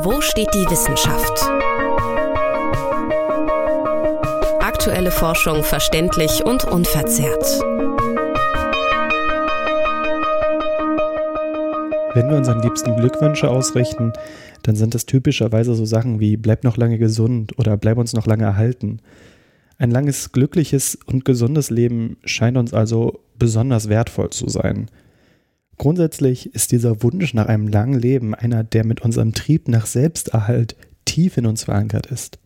Wo steht die Wissenschaft? Aktuelle Forschung verständlich und unverzerrt. Wenn wir unseren Liebsten Glückwünsche ausrichten, dann sind es typischerweise so Sachen wie bleib noch lange gesund oder bleib uns noch lange erhalten. Ein langes, glückliches und gesundes Leben scheint uns also besonders wertvoll zu sein. Grundsätzlich ist dieser Wunsch nach einem langen Leben einer, der mit unserem Trieb nach Selbsterhalt tief in uns verankert ist.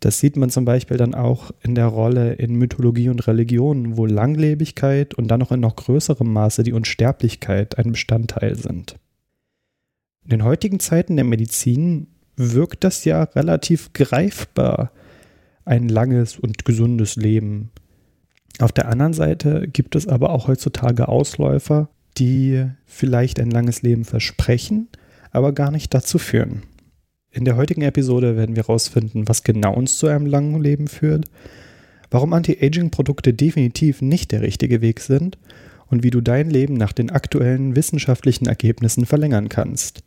Das sieht man zum Beispiel dann auch in der Rolle in Mythologie und Religion, wo Langlebigkeit und dann noch in noch größerem Maße die Unsterblichkeit ein Bestandteil sind. In den heutigen Zeiten der Medizin wirkt das ja relativ greifbar, ein langes und gesundes Leben. Auf der anderen Seite gibt es aber auch heutzutage Ausläufer, die vielleicht ein langes Leben versprechen, aber gar nicht dazu führen. In der heutigen Episode werden wir herausfinden, was genau uns zu einem langen Leben führt, warum Anti-Aging-Produkte definitiv nicht der richtige Weg sind und wie du dein Leben nach den aktuellen wissenschaftlichen Ergebnissen verlängern kannst.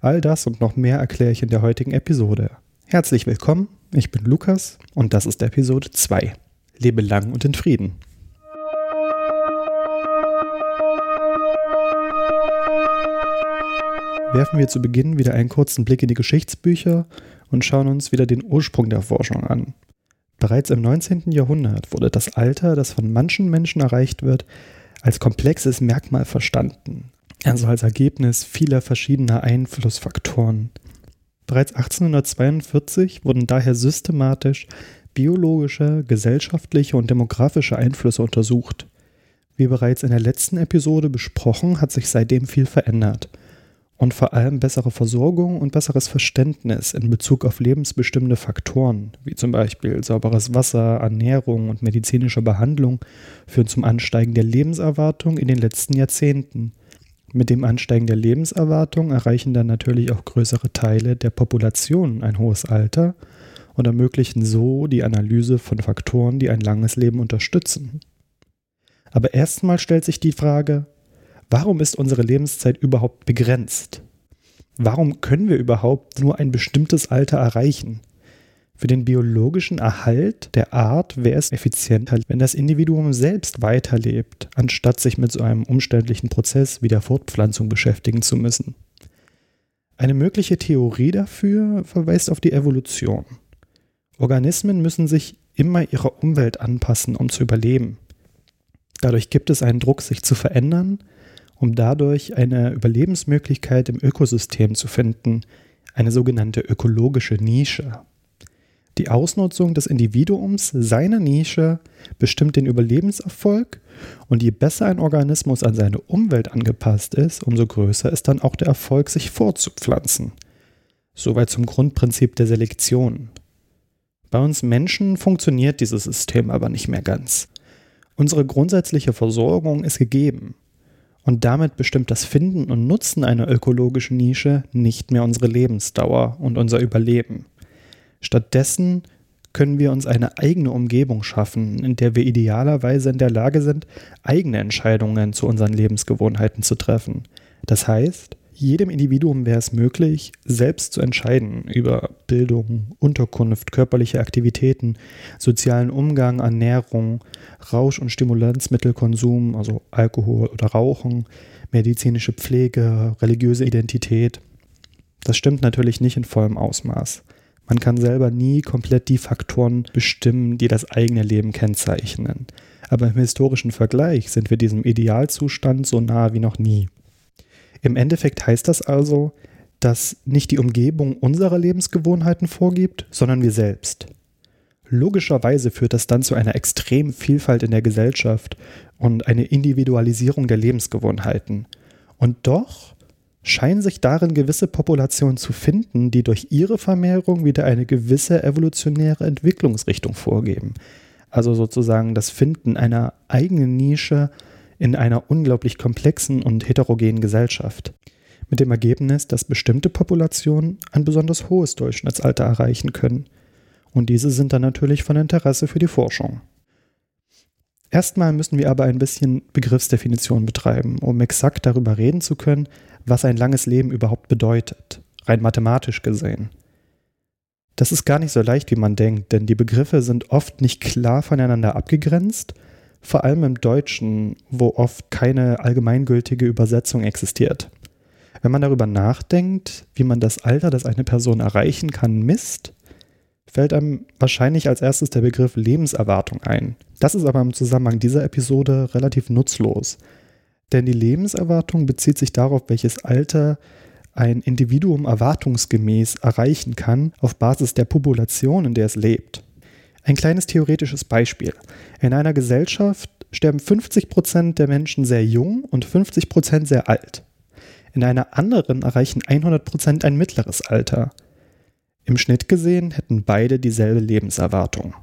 All das und noch mehr erkläre ich in der heutigen Episode. Herzlich willkommen, ich bin Lukas und das ist Episode 2. Lebe lang und in Frieden. Werfen wir zu Beginn wieder einen kurzen Blick in die Geschichtsbücher und schauen uns wieder den Ursprung der Forschung an. Bereits im 19. Jahrhundert wurde das Alter, das von manchen Menschen erreicht wird, als komplexes Merkmal verstanden, also als Ergebnis vieler verschiedener Einflussfaktoren. Bereits 1842 wurden daher systematisch biologische, gesellschaftliche und demografische Einflüsse untersucht. Wie bereits in der letzten Episode besprochen, hat sich seitdem viel verändert und vor allem bessere Versorgung und besseres Verständnis in Bezug auf lebensbestimmende Faktoren, wie zum Beispiel sauberes Wasser, Ernährung und medizinische Behandlung, führen zum Ansteigen der Lebenserwartung in den letzten Jahrzehnten. Mit dem Ansteigen der Lebenserwartung erreichen dann natürlich auch größere Teile der Population ein hohes Alter und ermöglichen so die Analyse von Faktoren, die ein langes Leben unterstützen. Aber erstmal stellt sich die Frage, Warum ist unsere Lebenszeit überhaupt begrenzt? Warum können wir überhaupt nur ein bestimmtes Alter erreichen? Für den biologischen Erhalt der Art wäre es effizienter, wenn das Individuum selbst weiterlebt, anstatt sich mit so einem umständlichen Prozess wie der Fortpflanzung beschäftigen zu müssen. Eine mögliche Theorie dafür verweist auf die Evolution. Organismen müssen sich immer ihrer Umwelt anpassen, um zu überleben. Dadurch gibt es einen Druck, sich zu verändern, um dadurch eine Überlebensmöglichkeit im Ökosystem zu finden, eine sogenannte ökologische Nische. Die Ausnutzung des Individuums seiner Nische bestimmt den Überlebenserfolg und je besser ein Organismus an seine Umwelt angepasst ist, umso größer ist dann auch der Erfolg, sich fortzupflanzen. Soweit zum Grundprinzip der Selektion. Bei uns Menschen funktioniert dieses System aber nicht mehr ganz. Unsere grundsätzliche Versorgung ist gegeben. Und damit bestimmt das Finden und Nutzen einer ökologischen Nische nicht mehr unsere Lebensdauer und unser Überleben. Stattdessen können wir uns eine eigene Umgebung schaffen, in der wir idealerweise in der Lage sind, eigene Entscheidungen zu unseren Lebensgewohnheiten zu treffen. Das heißt, jedem Individuum wäre es möglich, selbst zu entscheiden über Bildung, Unterkunft, körperliche Aktivitäten, sozialen Umgang, Ernährung, Rausch- und Stimulanzmittelkonsum, also Alkohol oder Rauchen, medizinische Pflege, religiöse Identität. Das stimmt natürlich nicht in vollem Ausmaß. Man kann selber nie komplett die Faktoren bestimmen, die das eigene Leben kennzeichnen. Aber im historischen Vergleich sind wir diesem Idealzustand so nah wie noch nie. Im Endeffekt heißt das also, dass nicht die Umgebung unsere Lebensgewohnheiten vorgibt, sondern wir selbst. Logischerweise führt das dann zu einer extremen Vielfalt in der Gesellschaft und eine Individualisierung der Lebensgewohnheiten. Und doch scheinen sich darin gewisse Populationen zu finden, die durch ihre Vermehrung wieder eine gewisse evolutionäre Entwicklungsrichtung vorgeben. Also sozusagen das Finden einer eigenen Nische in einer unglaublich komplexen und heterogenen Gesellschaft. Mit dem Ergebnis, dass bestimmte Populationen ein besonders hohes Durchschnittsalter erreichen können. Und diese sind dann natürlich von Interesse für die Forschung. Erstmal müssen wir aber ein bisschen Begriffsdefinition betreiben, um exakt darüber reden zu können, was ein langes Leben überhaupt bedeutet. rein mathematisch gesehen. Das ist gar nicht so leicht, wie man denkt, denn die Begriffe sind oft nicht klar voneinander abgegrenzt, vor allem im Deutschen, wo oft keine allgemeingültige Übersetzung existiert. Wenn man darüber nachdenkt, wie man das Alter, das eine Person erreichen kann, misst, fällt einem wahrscheinlich als erstes der Begriff Lebenserwartung ein. Das ist aber im Zusammenhang dieser Episode relativ nutzlos, denn die Lebenserwartung bezieht sich darauf, welches Alter ein Individuum erwartungsgemäß erreichen kann auf Basis der Population, in der es lebt. Ein kleines theoretisches Beispiel. In einer Gesellschaft sterben 50 Prozent der Menschen sehr jung und 50 Prozent sehr alt. In einer anderen erreichen 100 Prozent ein mittleres Alter. Im Schnitt gesehen hätten beide dieselbe Lebenserwartung.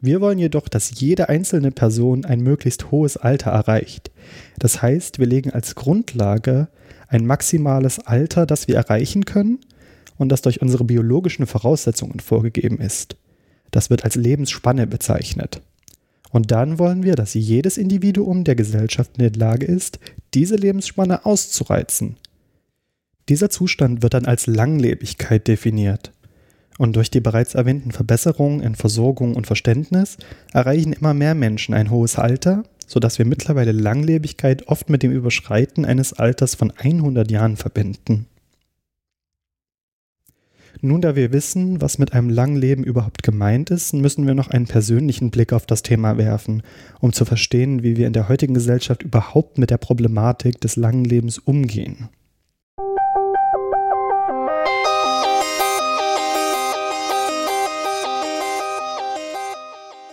Wir wollen jedoch, dass jede einzelne Person ein möglichst hohes Alter erreicht. Das heißt, wir legen als Grundlage ein maximales Alter, das wir erreichen können und das durch unsere biologischen Voraussetzungen vorgegeben ist. Das wird als Lebensspanne bezeichnet. Und dann wollen wir, dass jedes Individuum der Gesellschaft in der Lage ist, diese Lebensspanne auszureizen. Dieser Zustand wird dann als Langlebigkeit definiert. Und durch die bereits erwähnten Verbesserungen in Versorgung und Verständnis erreichen immer mehr Menschen ein hohes Alter, sodass wir mittlerweile Langlebigkeit oft mit dem Überschreiten eines Alters von 100 Jahren verbinden. Nun, da wir wissen, was mit einem langen Leben überhaupt gemeint ist, müssen wir noch einen persönlichen Blick auf das Thema werfen, um zu verstehen, wie wir in der heutigen Gesellschaft überhaupt mit der Problematik des langen Lebens umgehen.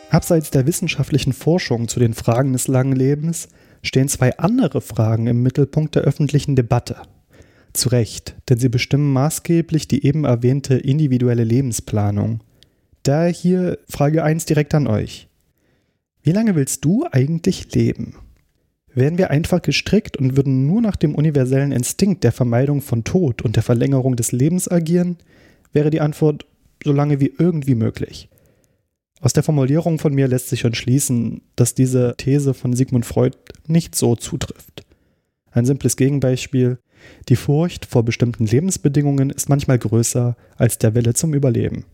Abseits der wissenschaftlichen Forschung zu den Fragen des langen Lebens stehen zwei andere Fragen im Mittelpunkt der öffentlichen Debatte. Zu Recht, denn sie bestimmen maßgeblich die eben erwähnte individuelle Lebensplanung. Daher hier Frage 1 direkt an euch. Wie lange willst du eigentlich leben? Wären wir einfach gestrickt und würden nur nach dem universellen Instinkt der Vermeidung von Tod und der Verlängerung des Lebens agieren, wäre die Antwort so lange wie irgendwie möglich. Aus der Formulierung von mir lässt sich schon schließen, dass diese These von Sigmund Freud nicht so zutrifft. Ein simples Gegenbeispiel. Die Furcht vor bestimmten Lebensbedingungen ist manchmal größer als der Wille zum Überleben.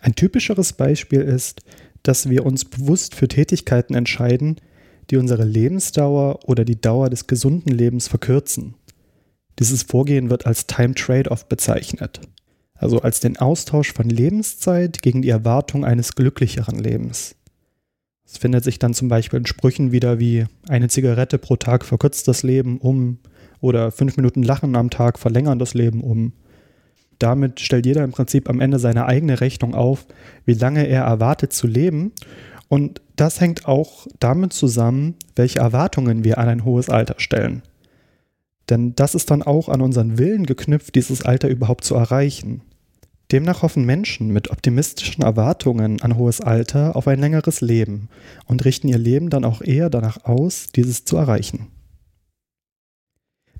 Ein typischeres Beispiel ist, dass wir uns bewusst für Tätigkeiten entscheiden, die unsere Lebensdauer oder die Dauer des gesunden Lebens verkürzen. Dieses Vorgehen wird als Time Trade-off bezeichnet also als den Austausch von Lebenszeit gegen die Erwartung eines glücklicheren Lebens. Es findet sich dann zum Beispiel in Sprüchen wieder wie eine Zigarette pro Tag verkürzt das Leben um oder fünf Minuten Lachen am Tag verlängern das Leben um. Damit stellt jeder im Prinzip am Ende seine eigene Rechnung auf, wie lange er erwartet zu leben. Und das hängt auch damit zusammen, welche Erwartungen wir an ein hohes Alter stellen. Denn das ist dann auch an unseren Willen geknüpft, dieses Alter überhaupt zu erreichen. Demnach hoffen Menschen mit optimistischen Erwartungen an hohes Alter auf ein längeres Leben und richten ihr Leben dann auch eher danach aus, dieses zu erreichen.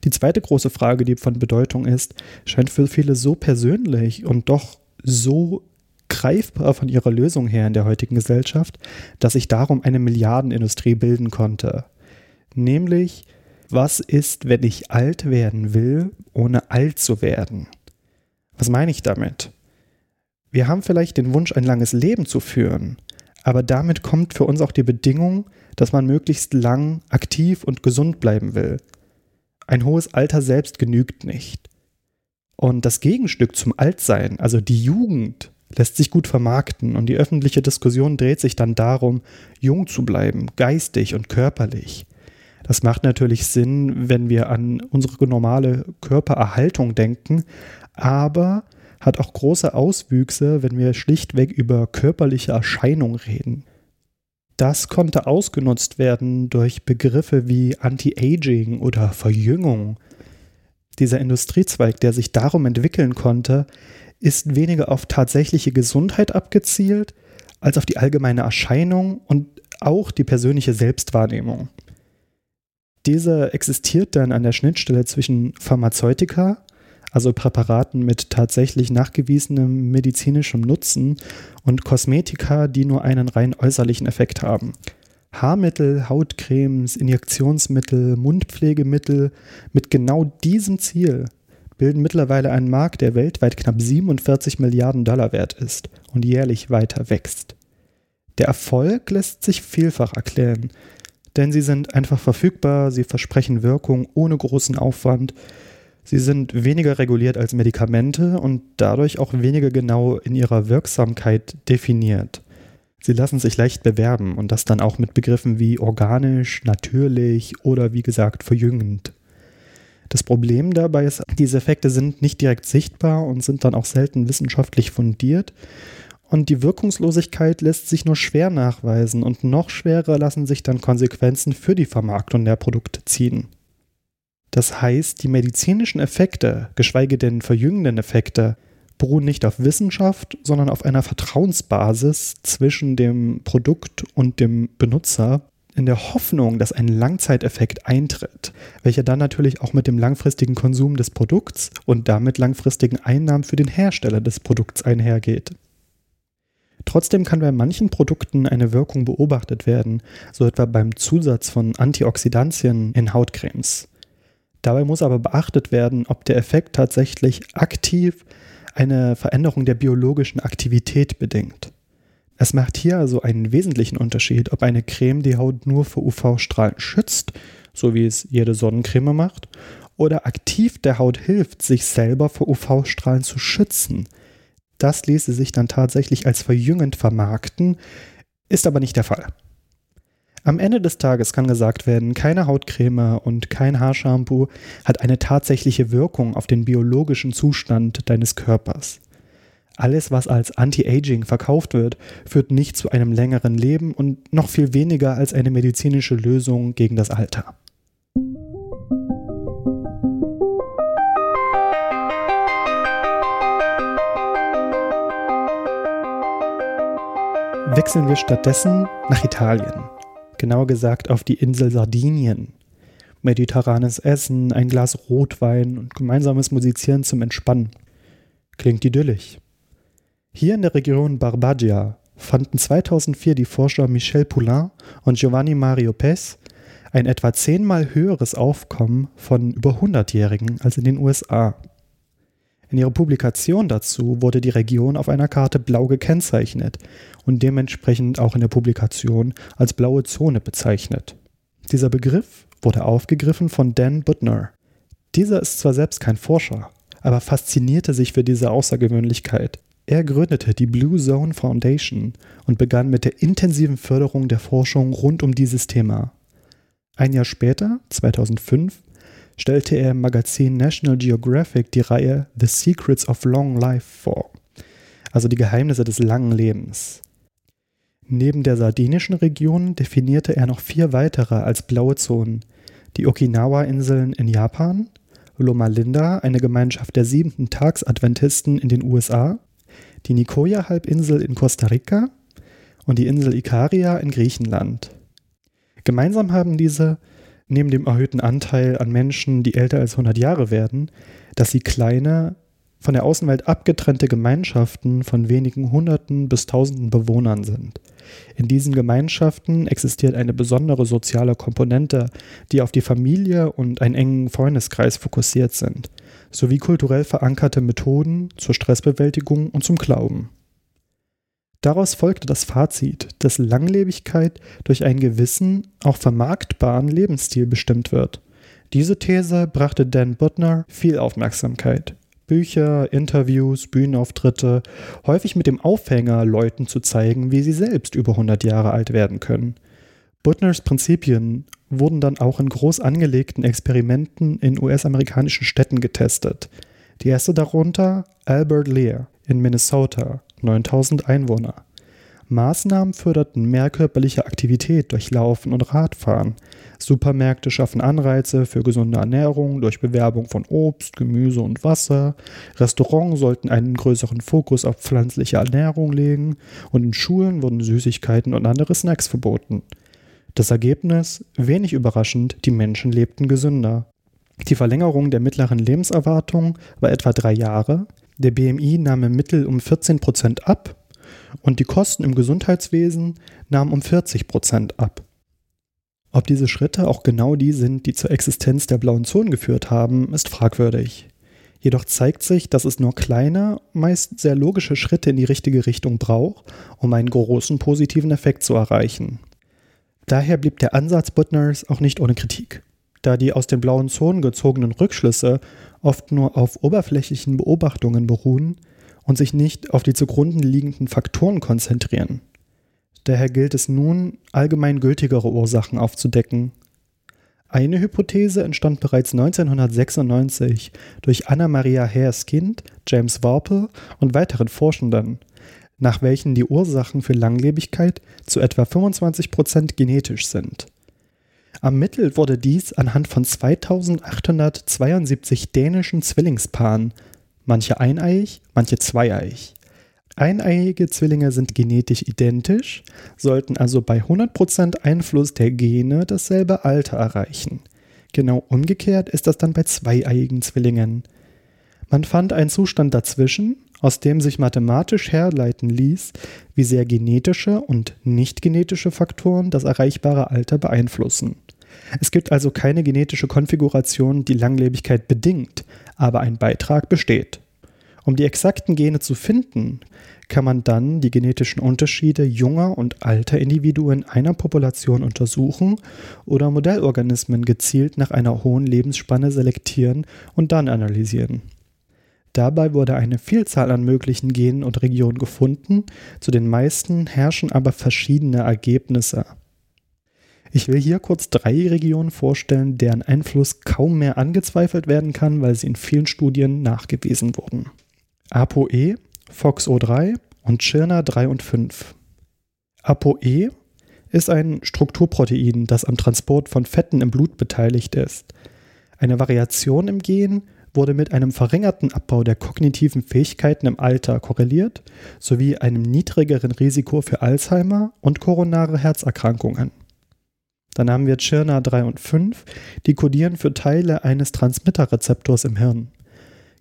Die zweite große Frage, die von Bedeutung ist, scheint für viele so persönlich und doch so greifbar von ihrer Lösung her in der heutigen Gesellschaft, dass sich darum eine Milliardenindustrie bilden konnte. Nämlich, was ist, wenn ich alt werden will, ohne alt zu werden? Was meine ich damit? Wir haben vielleicht den Wunsch, ein langes Leben zu führen, aber damit kommt für uns auch die Bedingung, dass man möglichst lang aktiv und gesund bleiben will. Ein hohes Alter selbst genügt nicht. Und das Gegenstück zum Altsein, also die Jugend, lässt sich gut vermarkten und die öffentliche Diskussion dreht sich dann darum, jung zu bleiben, geistig und körperlich. Das macht natürlich Sinn, wenn wir an unsere normale Körpererhaltung denken, aber hat auch große Auswüchse, wenn wir schlichtweg über körperliche Erscheinung reden. Das konnte ausgenutzt werden durch Begriffe wie Anti-Aging oder Verjüngung. Dieser Industriezweig, der sich darum entwickeln konnte, ist weniger auf tatsächliche Gesundheit abgezielt, als auf die allgemeine Erscheinung und auch die persönliche Selbstwahrnehmung. Diese existiert dann an der Schnittstelle zwischen Pharmazeutika, also Präparaten mit tatsächlich nachgewiesenem medizinischem Nutzen und Kosmetika, die nur einen rein äußerlichen Effekt haben. Haarmittel, Hautcremes, Injektionsmittel, Mundpflegemittel mit genau diesem Ziel bilden mittlerweile einen Markt, der weltweit knapp 47 Milliarden Dollar wert ist und jährlich weiter wächst. Der Erfolg lässt sich vielfach erklären, denn sie sind einfach verfügbar, sie versprechen Wirkung ohne großen Aufwand, sie sind weniger reguliert als Medikamente und dadurch auch weniger genau in ihrer Wirksamkeit definiert. Sie lassen sich leicht bewerben und das dann auch mit Begriffen wie organisch, natürlich oder wie gesagt verjüngend. Das Problem dabei ist, diese Effekte sind nicht direkt sichtbar und sind dann auch selten wissenschaftlich fundiert. Und die Wirkungslosigkeit lässt sich nur schwer nachweisen und noch schwerer lassen sich dann Konsequenzen für die Vermarktung der Produkte ziehen. Das heißt, die medizinischen Effekte, geschweige denn verjüngenden Effekte, beruhen nicht auf Wissenschaft, sondern auf einer Vertrauensbasis zwischen dem Produkt und dem Benutzer, in der Hoffnung, dass ein Langzeiteffekt eintritt, welcher dann natürlich auch mit dem langfristigen Konsum des Produkts und damit langfristigen Einnahmen für den Hersteller des Produkts einhergeht. Trotzdem kann bei manchen Produkten eine Wirkung beobachtet werden, so etwa beim Zusatz von Antioxidantien in Hautcremes. Dabei muss aber beachtet werden, ob der Effekt tatsächlich aktiv eine Veränderung der biologischen Aktivität bedingt. Es macht hier also einen wesentlichen Unterschied, ob eine Creme die Haut nur vor UV-Strahlen schützt, so wie es jede Sonnencreme macht, oder aktiv der Haut hilft, sich selber vor UV-Strahlen zu schützen. Das ließe sich dann tatsächlich als verjüngend vermarkten, ist aber nicht der Fall. Am Ende des Tages kann gesagt werden, keine Hautcreme und kein Haarshampoo hat eine tatsächliche Wirkung auf den biologischen Zustand deines Körpers. Alles, was als Anti-Aging verkauft wird, führt nicht zu einem längeren Leben und noch viel weniger als eine medizinische Lösung gegen das Alter. Wechseln wir stattdessen nach Italien genauer gesagt auf die Insel Sardinien. Mediterranes Essen, ein Glas Rotwein und gemeinsames Musizieren zum Entspannen. Klingt idyllisch. Hier in der Region Barbagia fanden 2004 die Forscher Michel Poulain und Giovanni Mario Pes ein etwa zehnmal höheres Aufkommen von über 100-Jährigen als in den USA. In ihrer Publikation dazu wurde die Region auf einer Karte blau gekennzeichnet und dementsprechend auch in der Publikation als blaue Zone bezeichnet. Dieser Begriff wurde aufgegriffen von Dan Butner. Dieser ist zwar selbst kein Forscher, aber faszinierte sich für diese Außergewöhnlichkeit. Er gründete die Blue Zone Foundation und begann mit der intensiven Förderung der Forschung rund um dieses Thema. Ein Jahr später, 2005, stellte er im Magazin National Geographic die Reihe The Secrets of Long Life vor, also die Geheimnisse des langen Lebens. Neben der sardinischen Region definierte er noch vier weitere als blaue Zonen, die Okinawa-Inseln in Japan, Loma Linda, eine Gemeinschaft der siebenten Tagsadventisten in den USA, die Nicoya-Halbinsel in Costa Rica und die Insel Ikaria in Griechenland. Gemeinsam haben diese neben dem erhöhten Anteil an Menschen, die älter als 100 Jahre werden, dass sie kleine, von der Außenwelt abgetrennte Gemeinschaften von wenigen Hunderten bis Tausenden Bewohnern sind. In diesen Gemeinschaften existiert eine besondere soziale Komponente, die auf die Familie und einen engen Freundeskreis fokussiert sind, sowie kulturell verankerte Methoden zur Stressbewältigung und zum Glauben. Daraus folgte das Fazit, dass Langlebigkeit durch einen gewissen, auch vermarktbaren Lebensstil bestimmt wird. Diese These brachte Dan Butner viel Aufmerksamkeit. Bücher, Interviews, Bühnenauftritte, häufig mit dem Aufhänger, Leuten zu zeigen, wie sie selbst über 100 Jahre alt werden können. Butners Prinzipien wurden dann auch in groß angelegten Experimenten in US-amerikanischen Städten getestet. Die erste darunter Albert Lear in Minnesota, 9000 Einwohner. Maßnahmen förderten mehr körperliche Aktivität durch Laufen und Radfahren. Supermärkte schaffen Anreize für gesunde Ernährung durch Bewerbung von Obst, Gemüse und Wasser. Restaurants sollten einen größeren Fokus auf pflanzliche Ernährung legen und in Schulen wurden Süßigkeiten und andere Snacks verboten. Das Ergebnis? Wenig überraschend, die Menschen lebten gesünder. Die Verlängerung der mittleren Lebenserwartung war etwa drei Jahre, der BMI nahm im Mittel um 14 Prozent ab und die Kosten im Gesundheitswesen nahmen um 40 Prozent ab. Ob diese Schritte auch genau die sind, die zur Existenz der blauen Zonen geführt haben, ist fragwürdig. Jedoch zeigt sich, dass es nur kleine, meist sehr logische Schritte in die richtige Richtung braucht, um einen großen positiven Effekt zu erreichen. Daher blieb der Ansatz Butners auch nicht ohne Kritik, da die aus den blauen Zonen gezogenen Rückschlüsse oft nur auf oberflächlichen Beobachtungen beruhen und sich nicht auf die zugrunde liegenden Faktoren konzentrieren. Daher gilt es nun, allgemein gültigere Ursachen aufzudecken eine Hypothese entstand bereits 1996 durch Anna-Maria Haerskind, James Warple und weiteren Forschenden, nach welchen die Ursachen für Langlebigkeit zu etwa 25% genetisch sind. Ermittelt wurde dies anhand von 2872 dänischen Zwillingspaaren, manche eineiig, manche zweieiig. Eineiige Zwillinge sind genetisch identisch, sollten also bei 100% Einfluss der Gene dasselbe Alter erreichen. Genau umgekehrt ist das dann bei zweieiigen Zwillingen. Man fand einen Zustand dazwischen, aus dem sich mathematisch herleiten ließ, wie sehr genetische und nicht genetische Faktoren das erreichbare Alter beeinflussen. Es gibt also keine genetische Konfiguration, die Langlebigkeit bedingt, aber ein Beitrag besteht. Um die exakten Gene zu finden, kann man dann die genetischen Unterschiede junger und alter Individuen einer Population untersuchen oder Modellorganismen gezielt nach einer hohen Lebensspanne selektieren und dann analysieren. Dabei wurde eine Vielzahl an möglichen Genen und Regionen gefunden, zu den meisten herrschen aber verschiedene Ergebnisse. Ich will hier kurz drei Regionen vorstellen, deren Einfluss kaum mehr angezweifelt werden kann, weil sie in vielen Studien nachgewiesen wurden. ApoE, FOXO3 und Chirna 3 und 5. ApoE ist ein Strukturprotein, das am Transport von Fetten im Blut beteiligt ist. Eine Variation im Gen wurde mit einem verringerten Abbau der kognitiven Fähigkeiten im Alter korreliert, sowie einem niedrigeren Risiko für Alzheimer und koronare Herzerkrankungen. Dann haben wir Chirna 3 und 5, die kodieren für Teile eines Transmitterrezeptors im Hirn.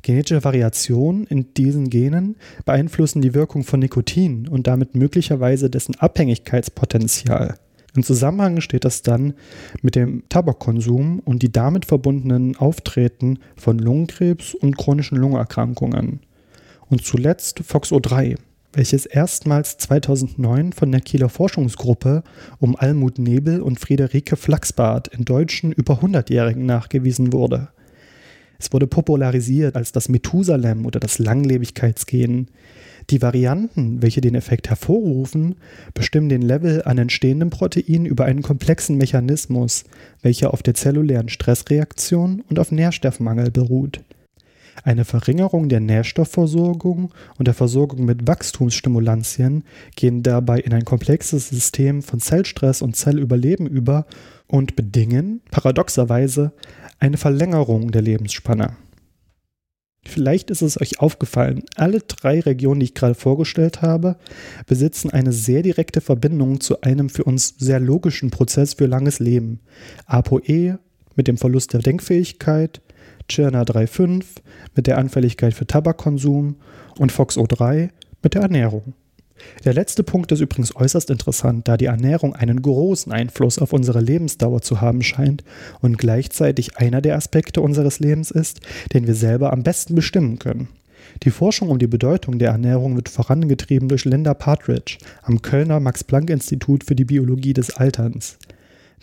Genetische Variationen in diesen Genen beeinflussen die Wirkung von Nikotin und damit möglicherweise dessen Abhängigkeitspotenzial. Im Zusammenhang steht das dann mit dem Tabakkonsum und die damit verbundenen Auftreten von Lungenkrebs und chronischen Lungenerkrankungen. Und zuletzt FOXO3, welches erstmals 2009 von der Kieler Forschungsgruppe um Almut Nebel und Friederike Flachsbart in deutschen über 100-Jährigen nachgewiesen wurde. Es wurde popularisiert als das Methusalem oder das Langlebigkeitsgen. Die Varianten, welche den Effekt hervorrufen, bestimmen den Level an entstehendem Protein über einen komplexen Mechanismus, welcher auf der zellulären Stressreaktion und auf Nährstoffmangel beruht. Eine Verringerung der Nährstoffversorgung und der Versorgung mit Wachstumsstimulantien gehen dabei in ein komplexes System von Zellstress und Zellüberleben über und bedingen, paradoxerweise, eine Verlängerung der Lebensspanne. Vielleicht ist es euch aufgefallen, alle drei Regionen, die ich gerade vorgestellt habe, besitzen eine sehr direkte Verbindung zu einem für uns sehr logischen Prozess für langes Leben. ApoE mit dem Verlust der Denkfähigkeit, Chirna 3.5 mit der Anfälligkeit für Tabakkonsum und FOXO3 mit der Ernährung. Der letzte Punkt ist übrigens äußerst interessant, da die Ernährung einen großen Einfluss auf unsere Lebensdauer zu haben scheint und gleichzeitig einer der Aspekte unseres Lebens ist, den wir selber am besten bestimmen können. Die Forschung um die Bedeutung der Ernährung wird vorangetrieben durch Linda Partridge am Kölner Max-Planck-Institut für die Biologie des Alterns.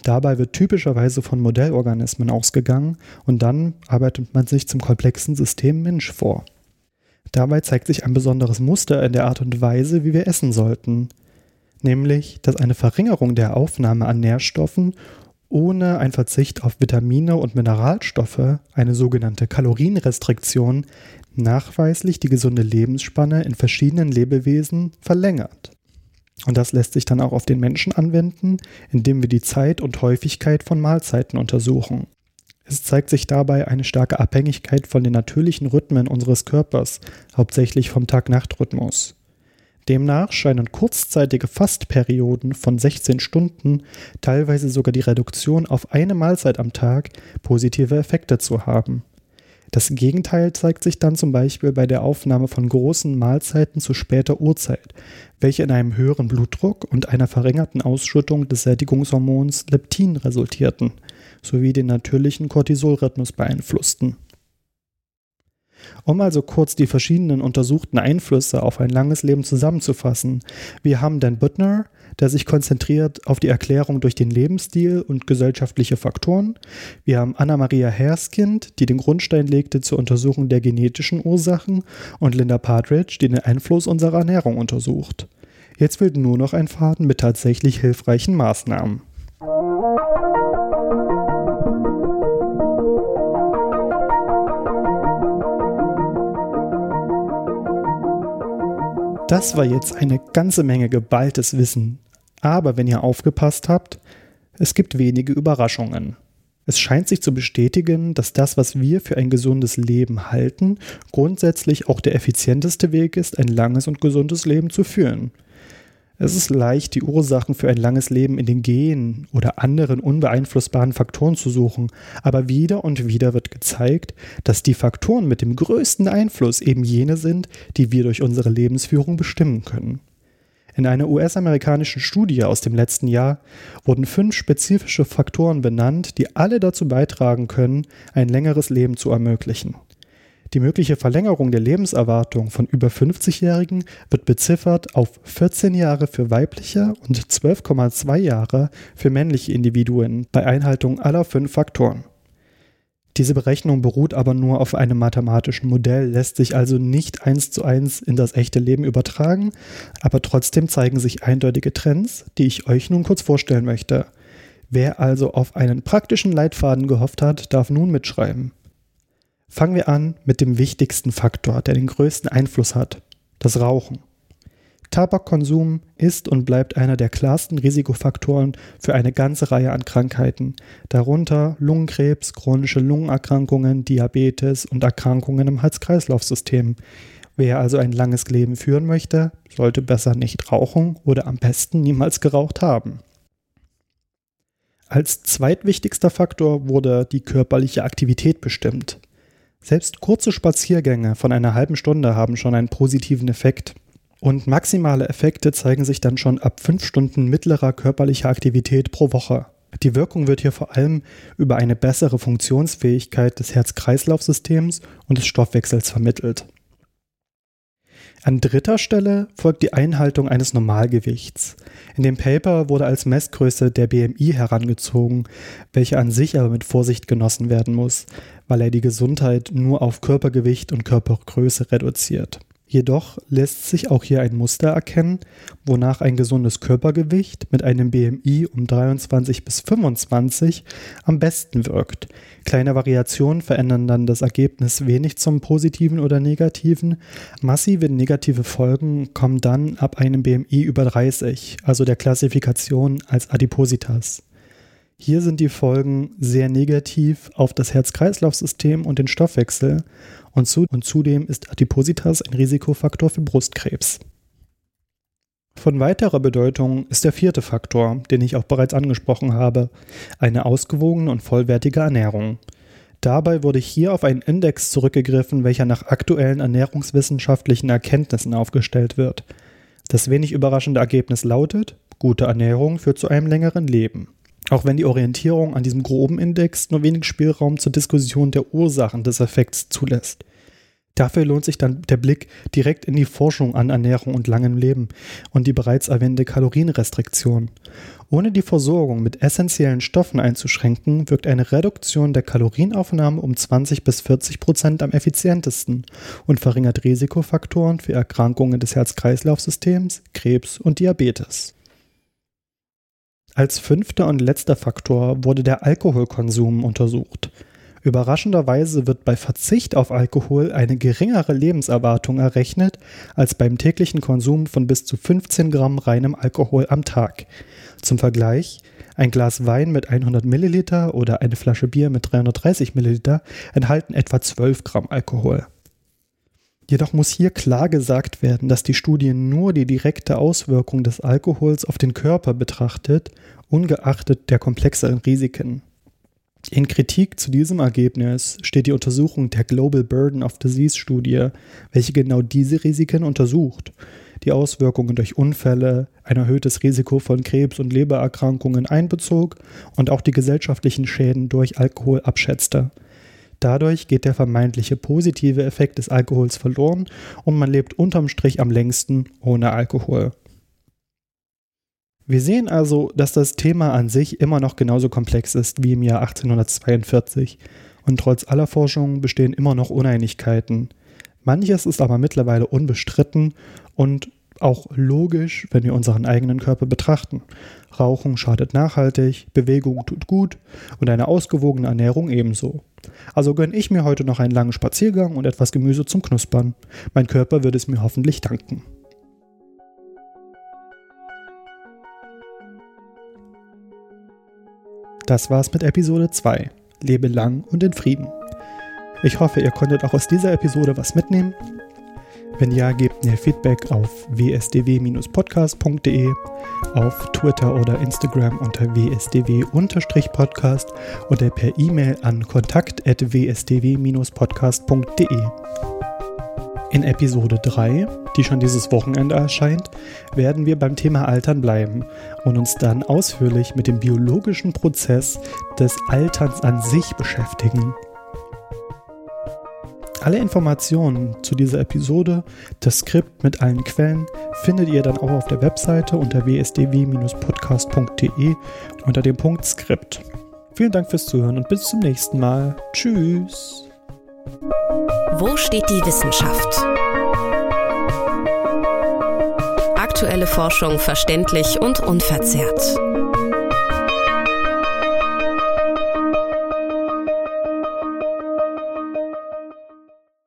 Dabei wird typischerweise von Modellorganismen ausgegangen und dann arbeitet man sich zum komplexen System Mensch vor. Dabei zeigt sich ein besonderes Muster in der Art und Weise, wie wir essen sollten, nämlich dass eine Verringerung der Aufnahme an Nährstoffen ohne ein Verzicht auf Vitamine und Mineralstoffe, eine sogenannte Kalorienrestriktion, nachweislich die gesunde Lebensspanne in verschiedenen Lebewesen verlängert. Und das lässt sich dann auch auf den Menschen anwenden, indem wir die Zeit und Häufigkeit von Mahlzeiten untersuchen. Es zeigt sich dabei eine starke Abhängigkeit von den natürlichen Rhythmen unseres Körpers, hauptsächlich vom Tag-Nacht-Rhythmus. Demnach scheinen kurzzeitige Fastperioden von 16 Stunden, teilweise sogar die Reduktion auf eine Mahlzeit am Tag, positive Effekte zu haben. Das Gegenteil zeigt sich dann zum Beispiel bei der Aufnahme von großen Mahlzeiten zu später Uhrzeit, welche in einem höheren Blutdruck und einer verringerten Ausschüttung des Sättigungshormons Leptin resultierten – sowie den natürlichen Cortisolrhythmus beeinflussten. Um also kurz die verschiedenen untersuchten Einflüsse auf ein langes Leben zusammenzufassen. Wir haben Dan Buttner, der sich konzentriert auf die Erklärung durch den Lebensstil und gesellschaftliche Faktoren. Wir haben Anna-Maria Herskind, die den Grundstein legte zur Untersuchung der genetischen Ursachen und Linda Partridge, die den Einfluss unserer Ernährung untersucht. Jetzt fehlt nur noch ein Faden mit tatsächlich hilfreichen Maßnahmen. Das war jetzt eine ganze Menge geballtes Wissen. Aber wenn ihr aufgepasst habt, es gibt wenige Überraschungen. Es scheint sich zu bestätigen, dass das, was wir für ein gesundes Leben halten, grundsätzlich auch der effizienteste Weg ist, ein langes und gesundes Leben zu führen. Es ist leicht, die Ursachen für ein langes Leben in den Genen oder anderen unbeeinflussbaren Faktoren zu suchen, aber wieder und wieder wird gezeigt, dass die Faktoren mit dem größten Einfluss eben jene sind, die wir durch unsere Lebensführung bestimmen können. In einer US-amerikanischen Studie aus dem letzten Jahr wurden fünf spezifische Faktoren benannt, die alle dazu beitragen können, ein längeres Leben zu ermöglichen. Die mögliche Verlängerung der Lebenserwartung von über 50-Jährigen wird beziffert auf 14 Jahre für weibliche und 12,2 Jahre für männliche Individuen bei Einhaltung aller fünf Faktoren. Diese Berechnung beruht aber nur auf einem mathematischen Modell, lässt sich also nicht eins zu eins in das echte Leben übertragen, aber trotzdem zeigen sich eindeutige Trends, die ich euch nun kurz vorstellen möchte. Wer also auf einen praktischen Leitfaden gehofft hat, darf nun mitschreiben. Fangen wir an mit dem wichtigsten Faktor, der den größten Einfluss hat, das Rauchen. Tabakkonsum ist und bleibt einer der klarsten Risikofaktoren für eine ganze Reihe an Krankheiten, darunter Lungenkrebs, chronische Lungenerkrankungen, Diabetes und Erkrankungen im Herz-Kreislauf-System. Wer also ein langes Leben führen möchte, sollte besser nicht rauchen oder am besten niemals geraucht haben. Als zweitwichtigster Faktor wurde die körperliche Aktivität bestimmt. Selbst kurze Spaziergänge von einer halben Stunde haben schon einen positiven Effekt. Und maximale Effekte zeigen sich dann schon ab fünf Stunden mittlerer körperlicher Aktivität pro Woche. Die Wirkung wird hier vor allem über eine bessere Funktionsfähigkeit des Herz-Kreislauf-Systems und des Stoffwechsels vermittelt. An dritter Stelle folgt die Einhaltung eines Normalgewichts. In dem Paper wurde als Messgröße der BMI herangezogen, welche an sich aber mit Vorsicht genossen werden muss, weil er die Gesundheit nur auf Körpergewicht und Körpergröße reduziert. Jedoch lässt sich auch hier ein Muster erkennen, wonach ein gesundes Körpergewicht mit einem BMI um 23 bis 25 am besten wirkt. Kleine Variationen verändern dann das Ergebnis wenig zum positiven oder negativen. Massive negative Folgen kommen dann ab einem BMI über 30, also der Klassifikation als Adipositas. Hier sind die Folgen sehr negativ auf das Herz-Kreislauf-System und den Stoffwechsel und, zu, und zudem ist Adipositas ein Risikofaktor für Brustkrebs. Von weiterer Bedeutung ist der vierte Faktor, den ich auch bereits angesprochen habe, eine ausgewogene und vollwertige Ernährung. Dabei wurde hier auf einen Index zurückgegriffen, welcher nach aktuellen ernährungswissenschaftlichen Erkenntnissen aufgestellt wird. Das wenig überraschende Ergebnis lautet, gute Ernährung führt zu einem längeren Leben. Auch wenn die Orientierung an diesem groben Index nur wenig Spielraum zur Diskussion der Ursachen des Effekts zulässt. Dafür lohnt sich dann der Blick direkt in die Forschung an Ernährung und langem Leben und die bereits erwähnte Kalorienrestriktion. Ohne die Versorgung mit essentiellen Stoffen einzuschränken, wirkt eine Reduktion der Kalorienaufnahme um 20 bis 40 Prozent am effizientesten und verringert Risikofaktoren für Erkrankungen des Herz-Kreislauf-Systems, Krebs und Diabetes. Als fünfter und letzter Faktor wurde der Alkoholkonsum untersucht. Überraschenderweise wird bei Verzicht auf Alkohol eine geringere Lebenserwartung errechnet als beim täglichen Konsum von bis zu 15 Gramm reinem Alkohol am Tag. Zum Vergleich, ein Glas Wein mit 100 Milliliter oder eine Flasche Bier mit 330 Milliliter enthalten etwa 12 Gramm Alkohol. Jedoch muss hier klar gesagt werden, dass die Studie nur die direkte Auswirkung des Alkohols auf den Körper betrachtet, ungeachtet der komplexeren Risiken. In Kritik zu diesem Ergebnis steht die Untersuchung der Global Burden of Disease Studie, welche genau diese Risiken untersucht, die Auswirkungen durch Unfälle, ein erhöhtes Risiko von Krebs- und Lebererkrankungen einbezog und auch die gesellschaftlichen Schäden durch Alkohol abschätzte. Dadurch geht der vermeintliche positive Effekt des Alkohols verloren und man lebt unterm Strich am längsten ohne Alkohol. Wir sehen also, dass das Thema an sich immer noch genauso komplex ist wie im Jahr 1842 und trotz aller Forschung bestehen immer noch Uneinigkeiten. Manches ist aber mittlerweile unbestritten und auch logisch, wenn wir unseren eigenen Körper betrachten. Rauchen schadet nachhaltig, Bewegung tut gut und eine ausgewogene Ernährung ebenso. Also gönne ich mir heute noch einen langen Spaziergang und etwas Gemüse zum Knuspern. Mein Körper wird es mir hoffentlich danken. Das war's mit Episode 2. Lebe lang und in Frieden. Ich hoffe, ihr konntet auch aus dieser Episode was mitnehmen. Wenn ja, gebt mir Feedback auf wsdw-podcast.de, auf Twitter oder Instagram unter wsdw-podcast oder per E-Mail an kontakt.wsdw-podcast.de. In Episode 3, die schon dieses Wochenende erscheint, werden wir beim Thema Altern bleiben und uns dann ausführlich mit dem biologischen Prozess des Alterns an sich beschäftigen. Alle Informationen zu dieser Episode, das Skript mit allen Quellen, findet ihr dann auch auf der Webseite unter wsdw-podcast.de unter dem Punkt Skript. Vielen Dank fürs Zuhören und bis zum nächsten Mal. Tschüss. Wo steht die Wissenschaft? Aktuelle Forschung verständlich und unverzerrt.